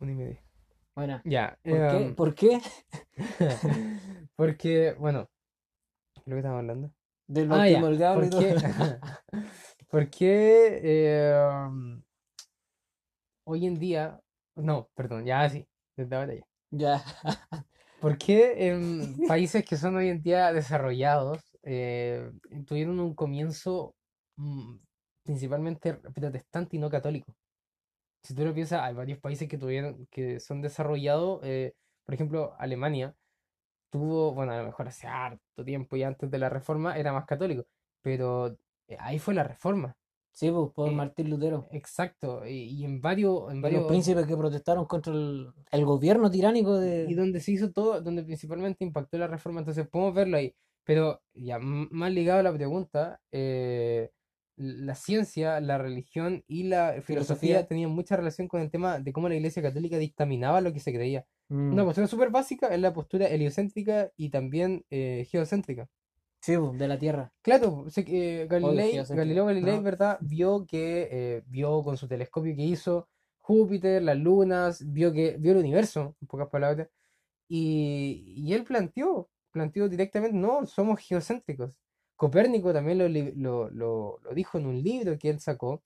Una y media. Bueno, Ya. ¿por qué? em, ¿Por qué? porque, bueno, ¿qué es lo que estamos hablando? Del Ah, ya. y ¿Por qué? ¿Por qué em, hoy en día, no, perdón, ya sí, desde ahora ya. Ya. ¿Por qué en países que son hoy en día desarrollados eh, tuvieron un comienzo principalmente protestante y no católico? Si tú lo piensas, hay varios países que tuvieron, que son desarrollados, eh, por ejemplo, Alemania tuvo, bueno, a lo mejor hace harto tiempo y antes de la reforma era más católico, pero eh, ahí fue la reforma, Sí, pues, por Eh, Martín Lutero. exacto, y, y en varios, en Y varios, los príncipes que protestaron contra el, el gobierno tiránico y de... donde se hizo todo, donde principalmente impactó la reforma, entonces podemos verlo ahí. Pero ya más ligado a la pregunta, eh, la ciencia, la religión y la filosofía Filosofía. tenían mucha relación con el tema de cómo la Iglesia Católica dictaminaba lo que se creía. Mm, Una postura súper básica es la postura heliocéntrica y también eh, geocéntrica. Sí, de la Tierra. Claro, eh, Galilei. Galileo Galilei, Ajá. ¿verdad? Vio que, eh, vio con su telescopio que hizo Júpiter, las lunas, vio que, vio el universo, en pocas palabras, y, y él planteó, planteó directamente, no, somos geocéntricos. Copérnico también lo, lo, lo, lo dijo en un libro que él sacó,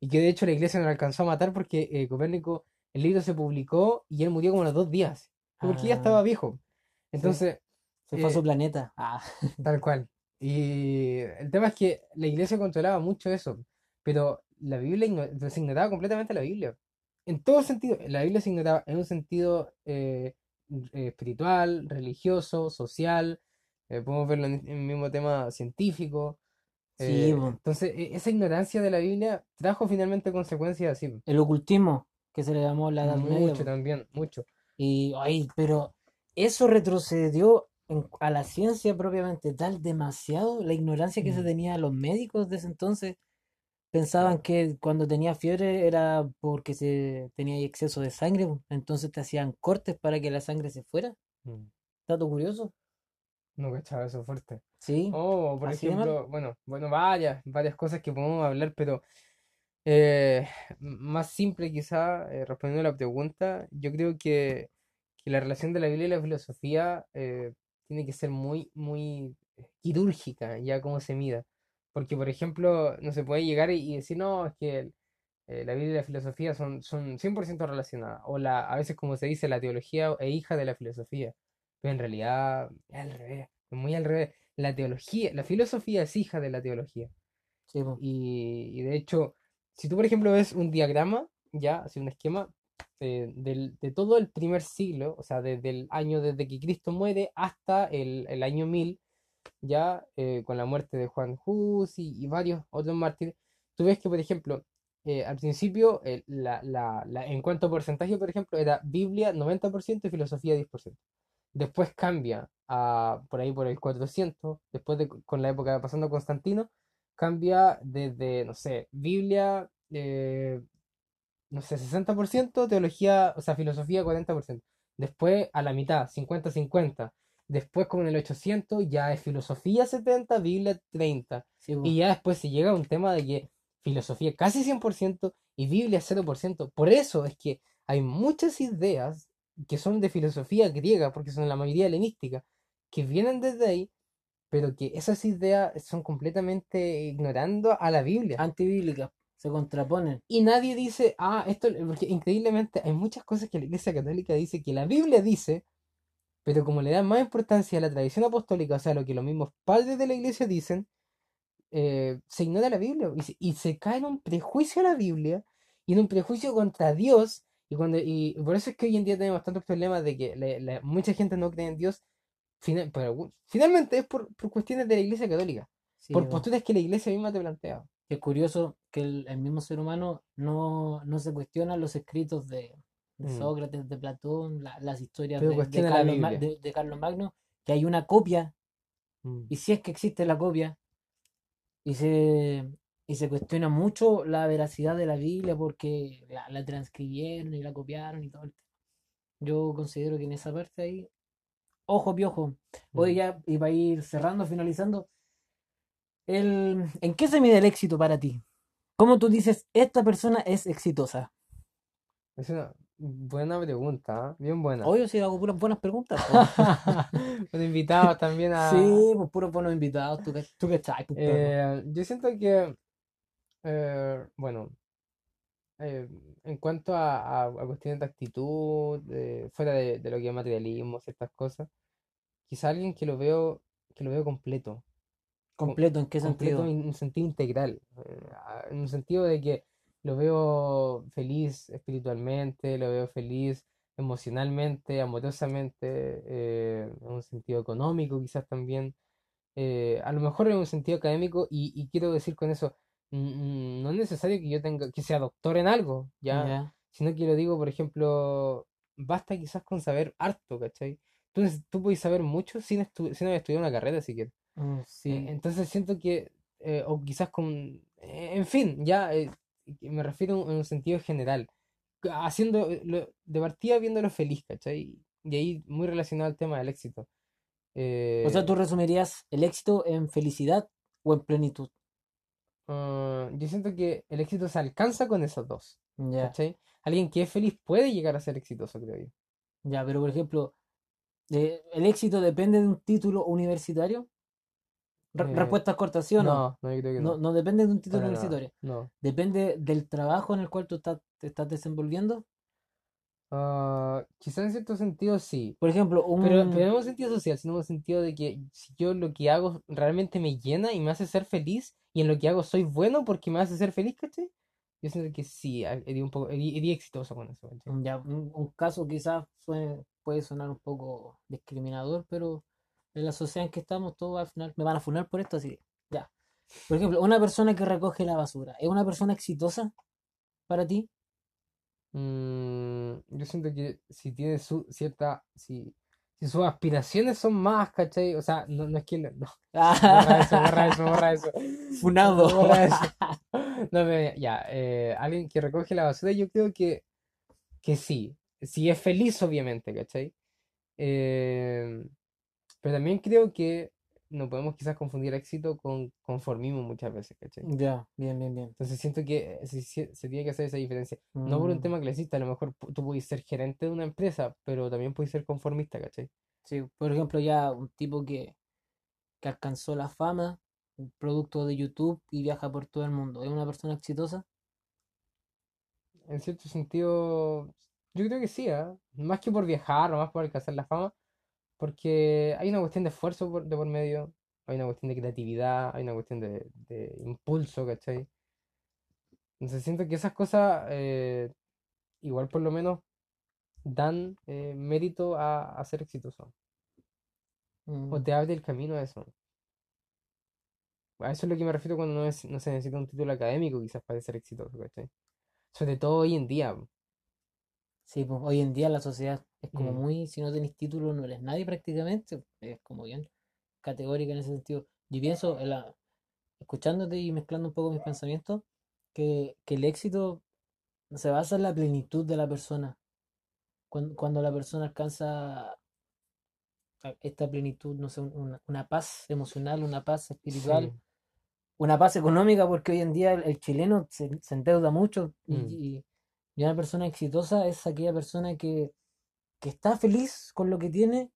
y que de hecho la iglesia no lo alcanzó a matar porque eh, Copérnico, el libro se publicó y él murió como a los dos días, porque ya Ah, estaba viejo. Entonces, se fue a eh, su planeta. Ah, Tal cual. Y el tema es que la iglesia controlaba mucho eso, pero la Biblia se ignoraba completamente la Biblia. En todo sentido, la Biblia se ignoraba en un sentido eh, eh, espiritual, religioso, social, eh, podemos verlo en el mismo tema científico. sí, eh, entonces, e- esa ignorancia de la Biblia trajo finalmente consecuencias así. El ocultismo, que se le llamó la Edad Media. Mucho también, mucho. Y, ay, pero eso retrocedió en- a la ciencia propiamente tal demasiado, la ignorancia que se Mm. tenía los médicos de ese entonces. Pensaban que cuando tenía fiebre era porque se tenía exceso de sangre, entonces te hacían cortes para que la sangre se fuera. Mm. Dato curioso. No cachaba eso fuerte. Sí, Oh, por así ejemplo, bueno, bueno, varias, varias cosas que podemos hablar, pero eh, más simple quizá, eh, respondiendo a la pregunta, yo creo que, que la relación de la Biblia y la filosofía eh, tiene que ser muy, muy quirúrgica, ya como se mida. Porque, por ejemplo, no se puede llegar y, y decir, no, es que el- la Biblia y la filosofía son, son 100% relacionadas, o la, a veces como se dice, la teología es hija de la filosofía, pero en realidad es al revés, es muy al revés. La teología, la filosofía es hija de la teología. sí. Y, y de hecho, si tú, por ejemplo, ves un diagrama, ya, así un esquema, eh, del- de todo el primer siglo, o sea, desde el año desde que Cristo muere hasta el, el año 1000, ya eh, con la muerte de Juan Hus y, y varios otros mártires, tú ves que, por ejemplo, eh, al principio, eh, la, la- la- en cuanto a porcentaje, por ejemplo, era Biblia 90% y filosofía 10%. Después cambia a por ahí por el 400, después de con la época pasando a Constantino, cambia desde, no sé, Biblia, eh, no sé, 60%, teología, o sea, filosofía 40%. Después a la mitad, 50-50. Después con el 800 ya es filosofía 70, Biblia 30. Sí, po. Y ya después se llega a un tema de que filosofía casi 100% y Biblia 0%. Por eso es que hay muchas ideas que son de filosofía griega, porque son la mayoría helenística, que vienen desde ahí, pero que esas ideas son completamente ignorando a la Biblia. Antibíblicas, se contraponen. Y nadie dice, ah, esto, porque increíblemente hay muchas cosas que la Iglesia Católica dice que la Biblia dice, pero como le dan más importancia a la tradición apostólica, o sea, lo que los mismos padres de la Iglesia dicen, eh, se ignora la Biblia y se, y se cae en un prejuicio a la Biblia y en un prejuicio contra Dios. Y, cuando, y por eso es que hoy en día tenemos tantos problemas de que la- la- mucha gente no cree en Dios. Final- pero finalmente es por, por cuestiones de la Iglesia Católica, Sí, por po. posturas que la Iglesia misma te plantea. Es curioso que el, el mismo ser humano no, no se cuestiona los escritos de, de Mm. Sócrates, de Platón, la- las historias de, de la Carlos de- de Carlos Magno, que hay una copia, Mm. y si es que existe la copia, y se, y se cuestiona mucho la veracidad de la Biblia porque la, la transcribieron y la copiaron y todo el tema. Yo considero que en esa parte ahí, ojo piojo, hoy Mm. ya, y para ir cerrando, finalizando, El, ¿en qué se mide el éxito para ti? ¿Cómo tú dices, esta persona es exitosa? Es una buena pregunta, ¿ah? Bien buena. Obvio, si hago puras buenas preguntas. Con invitados también a... Sí, pues puros buenos invitados. ¿Tú qué, tú qué sabes, pues? Eh, yo siento que, eh, bueno, eh, en cuanto a, a, a cuestiones de actitud, eh, fuera de, de lo que es materialismo, ciertas cosas, quizá alguien que lo veo, que lo veo completo, com- Completo, ¿en qué completo sentido? en un sentido integral, eh, a- en un sentido de que lo veo feliz espiritualmente, lo veo feliz emocionalmente, amorosamente, eh, en un sentido económico quizás también, eh, a lo mejor en un sentido académico, y, y quiero decir con eso, no es necesario que yo tenga, que sea doctor en algo, ¿ya? Sino que lo digo, por ejemplo, basta quizás con saber harto, ¿cachai? Tú, tú puedes saber mucho sin, estu- sin haber estudiado una carrera siquiera. Mm, Eh, sí. Entonces siento que, eh, o quizás con, eh, en fin, ya eh, me refiero en un sentido general, haciendo, eh, lo- de partida viéndolo feliz, ¿cachai? Y ahí muy relacionado al tema del éxito. O sea, tú resumirías el éxito en felicidad o en plenitud. Ah, yo siento que el éxito se alcanza con esos dos, Ya, ¿cachai? Alguien que es feliz puede llegar a ser exitoso, creo yo. ya, pero por ejemplo, eh, ¿el éxito depende de un título universitario? Re- Eh, respuestas cortas, ¿sí o no? no, no, yo creo que No, no, no depende de un título universitario. no. Depende del trabajo en el cual tú estás- te estás desenvolviendo. Quizás en cierto sentido sí, Por ejemplo, Pero, un... pero no en sentido social, sino en sentido de que si yo lo que hago realmente me llena y me hace ser feliz, y en lo que hago soy bueno porque me hace ser feliz, ¿cachai? Yo siento que sí, iría un poco, iría exitoso con eso, ¿cachai? Ya, un, un caso quizás suene- puede sonar un poco discriminador, pero en la sociedad en que estamos, todos al final me van a funar por esto, así que, ya. Por ejemplo, una persona que recoge la basura, ¿es una persona exitosa para ti? Mm, yo siento que si tiene su cierta, si, si sus aspiraciones son más, ¿cachai? O sea, no, no es que, no, borra eso, borra eso, borra eso. Funado. Borra eso. No, pero ya, eh, alguien que recoge la basura, yo creo que, que sí. Si es feliz, obviamente, ¿cachai? Eh, pero también creo que no podemos quizás confundir éxito con conformismo muchas veces, ¿cachai? Ya, bien, bien, bien. Entonces siento que se, se- tiene que hacer esa diferencia. No por un Mm, tema clasista, a lo mejor tú puedes ser gerente de una empresa, pero también puedes ser conformista, ¿cachai? sí, por ejemplo, ya un tipo que, que alcanzó la fama, un producto de YouTube y viaja por todo el mundo, ¿es una persona exitosa? En cierto sentido, yo creo que sí, ¿ah? Más que por viajar o más por alcanzar la fama, porque hay una cuestión de esfuerzo por- de por medio, hay una cuestión de creatividad, hay una cuestión de, de impulso, ¿cachai? Entonces siento que esas cosas, eh, igual por lo menos, dan eh, mérito a, a ser exitoso, o Mm, te abre el camino a eso. A eso es lo que me refiero cuando no, es- no se necesita un título académico quizás para ser exitoso, ¿cachai? Sobre todo hoy en día. Sí, pues hoy en día la sociedad es como Mm. muy, si no tenés título no eres nadie prácticamente, es como bien categórica en ese sentido. Yo pienso, en la- escuchándote y mezclando un poco mis pensamientos, que, que el éxito se basa en la plenitud de la persona. Cuando, cuando la persona alcanza esta plenitud, no sé, un- una, una paz emocional, una paz espiritual, Sí. una paz económica, porque hoy en día el, el chileno se, se endeuda mucho y, Mm. y- y una persona exitosa es aquella persona que, que está feliz con lo que tiene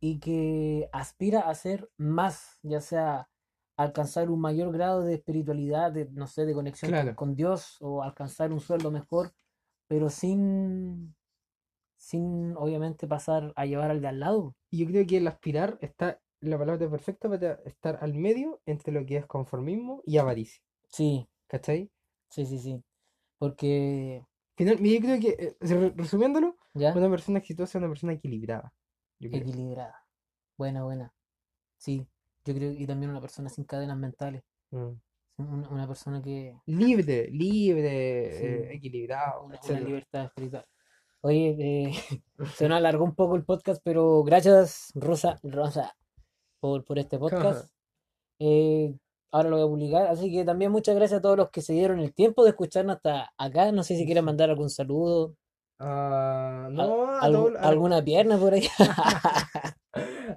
y que aspira a ser más, ya sea alcanzar un mayor grado de espiritualidad, de, no sé, de conexión con, Claro. con Dios o alcanzar un sueldo mejor, pero sin, sin obviamente pasar a llevar al de al lado. Yo creo que el aspirar está, la palabra perfecta para estar al medio entre lo que es conformismo y avaricia. Sí, ¿Cachai? sí, sí, sí. Porque, Final, yo creo que, eh, re- resumiéndolo, ¿ya? una persona exitosa es una persona equilibrada. Equilibrada. Buena, buena. Sí, yo creo y también una persona sin cadenas mentales. Mm. Una, una persona que Libre, libre, Sí. eh, equilibrado, una, una libertad espiritual. Oye, eh, se nos alargó un poco el podcast, pero gracias, Rosa, Rosa, por, por este podcast. Eh, ahora lo voy a publicar, así que también muchas gracias a todos los que se dieron el tiempo de escucharnos hasta acá. No sé si quieren mandar algún saludo, Ah, no, a algu- todo- a- alguna pierna por ahí.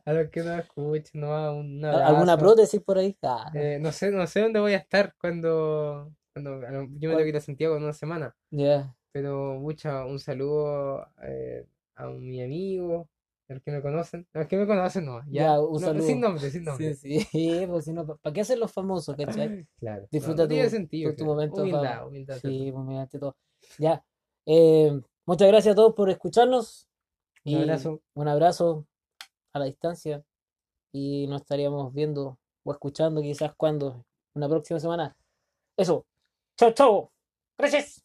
A los que no escuchen, no un ¿Alguna prótesis por ahí? Ah, Eh, no sé, no sé dónde voy a estar cuando, cuando yo me tengo que ir a Santiago en una semana. ya. Pero mucha, un saludo eh, a mi amigo, los que me conocen. Los que me conocen, no, ya. Ya, un No, saludo. sin nombre, sin Sí, nombre. sí, pues si no, ¿para qué hacer los famosos, cachai? Claro. Disfruta no tiene tu- sentido, tu- tu claro. momento Humildad, humildad. Sí, pues ante todo. Ya. eh, muchas gracias a todos por escucharnos. Un abrazo. Un abrazo a la distancia. Y nos estaríamos viendo o escuchando quizás cuando, una próxima semana. Eso. Chao, chao. Gracias.